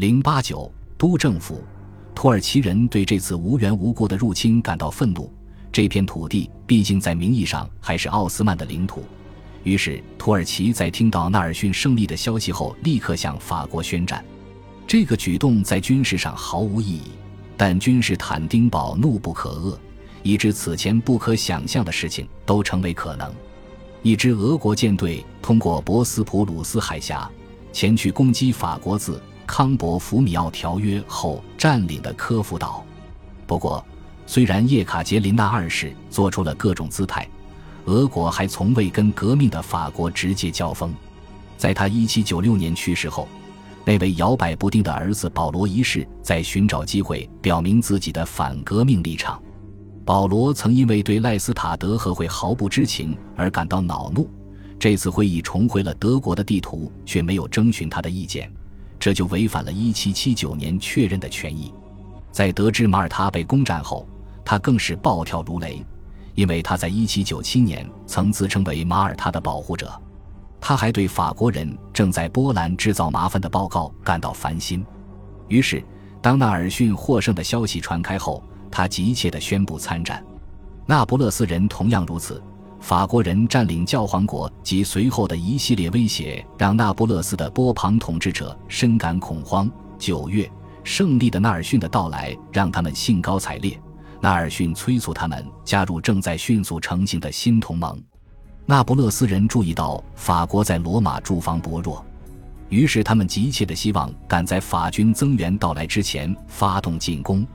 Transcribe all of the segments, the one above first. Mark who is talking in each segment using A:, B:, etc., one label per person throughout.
A: 零八九都政府，土耳其人对这次无缘无故的入侵感到愤怒。这片土地毕竟在名义上还是奥斯曼的领土，于是土耳其在听到纳尔逊胜利的消息后，立刻向法国宣战。这个举动在军事上毫无意义，但君士坦丁堡怒不可遏，以致此前不可想象的事情都成为可能。一支俄国舰队通过博斯普鲁斯海峡，前去攻击法国自康伯福米奥条约后占领的科夫岛。不过，虽然叶卡捷琳娜二世做出了各种姿态，俄国还从未跟革命的法国直接交锋。在他1796年去世后，那位摇摆不定的儿子保罗一世在寻找机会表明自己的反革命立场。保罗曾因为对赖斯塔德和会毫不知情而感到恼怒。这次会议重回了德国的地图，却没有征询他的意见，这就违反了1779年确认的权益。在得知马耳他被攻占后，他更是暴跳如雷，因为他在一七九七年曾自称为马耳他的保护者。他还对法国人正在波兰制造麻烦的报告感到烦心。于是，当纳尔逊获胜的消息传开后，他急切地宣布参战。那不勒斯人同样如此。法国人占领教皇国及随后的一系列威胁，让那不勒斯的波旁统治者深感恐慌。九月，胜利的纳尔逊的到来让他们兴高采烈。纳尔逊催促他们加入正在迅速成型的新同盟。那不勒斯人注意到法国在罗马驻防薄弱，于是他们急切地希望赶在法军增援到来之前发动进攻。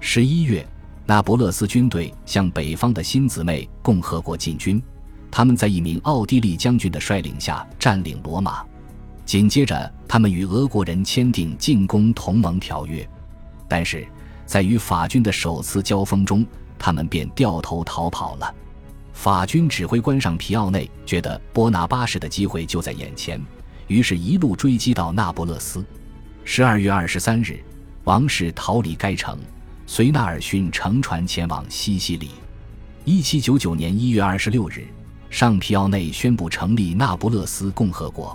A: 十一月，那不勒斯军队向北方的新姊妹共和国进军，他们在一名奥地利将军的率领下占领罗马。紧接着，他们与俄国人签订进攻同盟条约，但是。在与法军的首次交锋中，他们便掉头逃跑了。法军指挥官上皮奥内觉得波拿巴士的机会就在眼前，于是一路追击到那不勒斯。十二月二十三日，王室逃离该城，随纳尔逊乘船前往西西里。一七九九年一月二十六日，上皮奥内宣布成立那不勒斯共和国，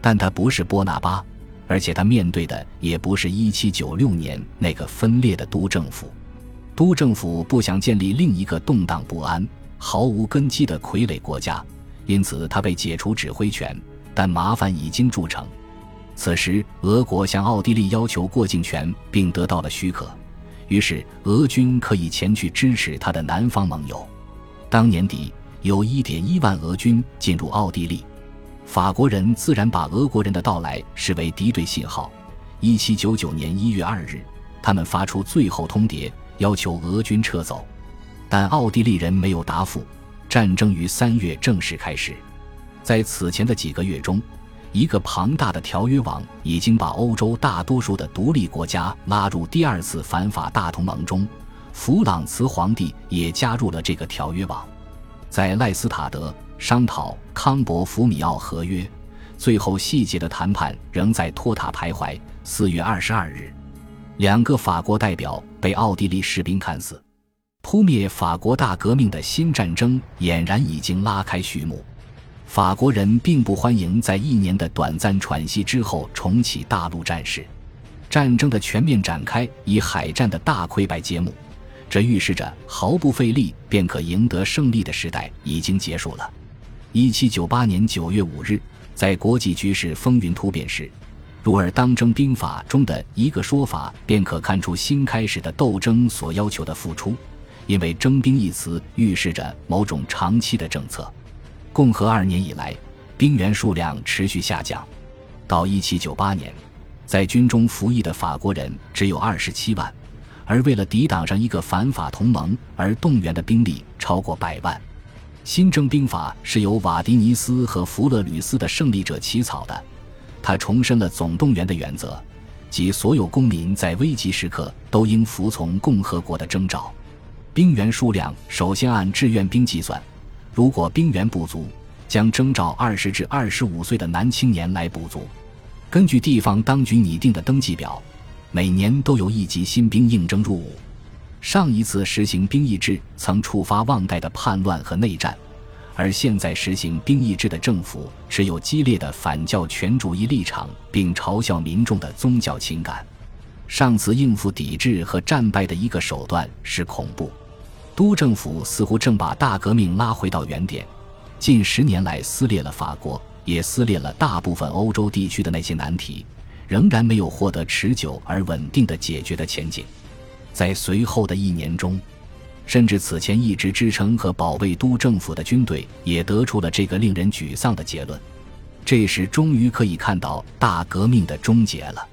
A: 但他不是波拿巴。而且他面对的也不是1796年那个分裂的都政府，都政府不想建立另一个动荡不安、毫无根基的傀儡国家，因此他被解除指挥权。但麻烦已经铸成。此时，俄国向奥地利要求过境权，并得到了许可，于是俄军可以前去支持他的南方盟友。当年底，有一点一万俄军进入奥地利。法国人自然把俄国人的到来视为敌对信号。一七九九年一月二日，他们发出最后通牒，要求俄军撤走，但奥地利人没有答复。战争于三月正式开始。在此前的几个月中，一个庞大的条约网已经把欧洲大多数的独立国家拉入第二次反法大同盟中，弗朗茨皇帝也加入了这个条约网。在赖斯塔德。商讨康伯福米奥合约，最后细节的谈判仍在托塔徘徊。四月二十二日，两个法国代表被奥地利士兵砍死。扑灭法国大革命的新战争俨然已经拉开序幕。法国人并不欢迎在一年的短暂喘息之后重启大陆战事。战争的全面展开以海战的大溃败揭幕，这预示着毫不费力便可赢得胜利的时代已经结束了。一七九八年九月五日，在国际局势风云突变时，入尔当征兵法中的一个说法便可看出新开始的斗争所要求的付出，因为“征兵”一词预示着某种长期的政策。共和二年以来，兵员数量持续下降，到一七九八年，在军中服役的法国人只有二十七万，而为了抵挡上一个反法同盟而动员的兵力超过百万。新征兵法是由瓦迪尼斯和弗勒吕斯的胜利者起草的，他重申了总动员的原则，即所有公民在危急时刻都应服从共和国的征召。兵员数量首先按志愿兵计算，如果兵员不足，将征召二十至二十五岁的男青年来补足。根据地方当局拟定的登记表，每年都有一级新兵应征入伍。上一次实行兵役制曾触发忘带的叛乱和内战，而现在实行兵役制的政府持有激烈的反教权主义立场，并嘲笑民众的宗教情感。上次应付抵制和战败的一个手段是恐怖。督政府似乎正把大革命拉回到原点。近十年来撕裂了法国，也撕裂了大部分欧洲地区的那些难题，仍然没有获得持久而稳定的解决的前景。在随后的一年中。甚至此前一直支撑和保卫督政府的军队也得出了这个令人沮丧的结论：这时终于可以看到大革命的终结了。